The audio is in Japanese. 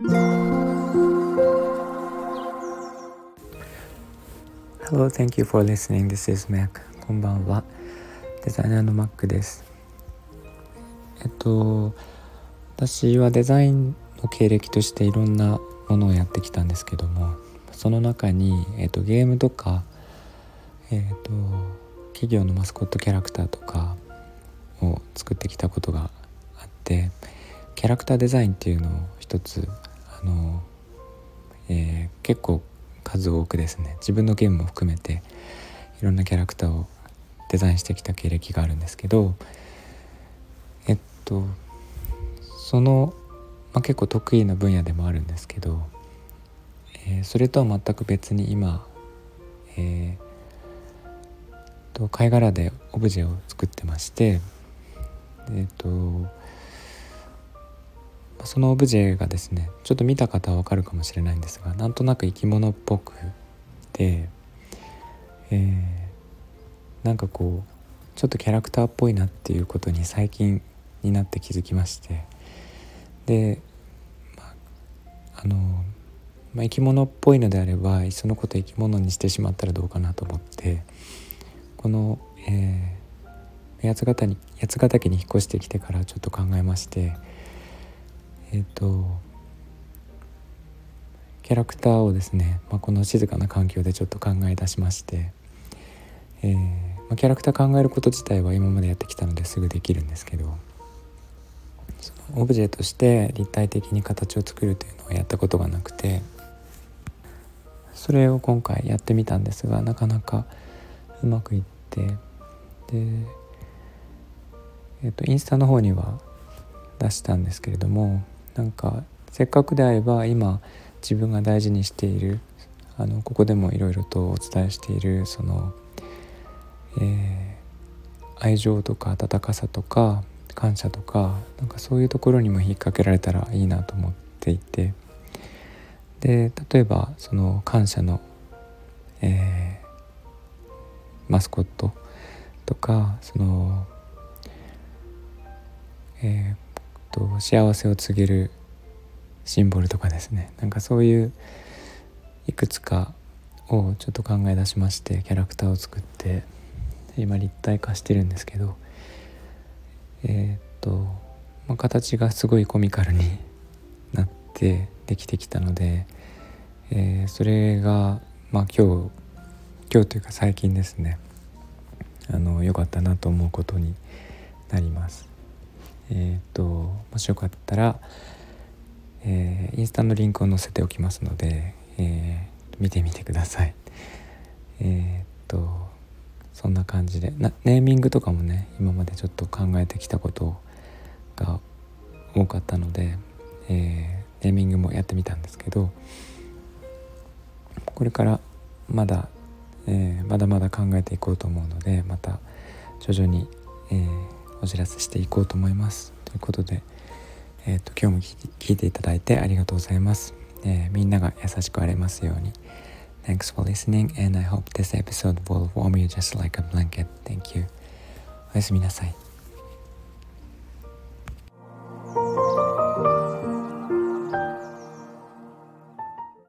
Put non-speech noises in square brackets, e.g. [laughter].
Hello, thank you for listening. This is Mac. こんばんは。デザイナーの Mac です。えっと、私はデザインの経歴としていろんなものをやってきたんですけども、その中に、えっと、ゲームとか、えっと、企業のマスコットキャラクターとかを作ってきたことがあってキャラクターデザインっていうのを一つあの、えー、結構数多くですね。自分のゲームも含めていろんなキャラクターをデザインしてきた経歴があるんですけどえっとその、まあ、結構得意な分野でもあるんですけど、えー、それとは全く別に今、えー、と貝殻でオブジェを作ってましてえっとそのオブジェがですねちょっと見た方はわかるかもしれないんですがなんとなく生き物っぽくて、えー、なんかこうちょっとキャラクターっぽいなっていうことに最近になって気づきましてで、まあ、の、まあ、生き物っぽいのであればいっそのこと生き物にしてしまったらどうかなと思ってこの、えー、八ヶ岳に八ヶ岳に引っ越してきてからちょっと考えましてえっ、ー、とキャラクターをですね、まあ、この静かな環境でちょっと考え出しまして、えー、まあ、キャラクター考えること自体は今までやってきたのですぐできるんですけどそのオブジェとして立体的に形を作るというのはやったことがなくてそれを今回やってみたんですがなかなかうまくいってで、えー、とインスタの方には出したんですけれどもなんかせっかくであれば今自分が大事にしているあのここでもいろいろとお伝えしているその、えー、愛情とか温かさとか感謝とかなんかそういうところにも引っ掛けられたらいいなと思っていてで例えばその感謝の、えー、マスコットとかその、えーと幸せを告げるシンボルとかですねなんかそういういくつかをちょっと考え出しましてキャラクターを作って今立体化してるんですけどえー、っと、まあ、形がすごいコミカルに [laughs] なってできてきたので、えー、それがまあ今日今日というか最近ですねあの良かったなと思うことになります。えっ、ともしよかったら、えー、インスタのリンクを載せておきますので、えー、見てみてください。えっとそんな感じでネーミングとかもね今までちょっと考えてきたことが多かったので、えー、ネーミングもやってみたんですけどこれからまだ、えー、まだまだ考えていこうと思うのでまた徐々に、えーお知らせしていこうと思います。ということで、えーと、今日も聞いていただいてありがとうございます。えー、みんなが優しくありますように。Thanks for listening and I hope this episode will warm you just like a blanket. Thank you. おやすみなさい。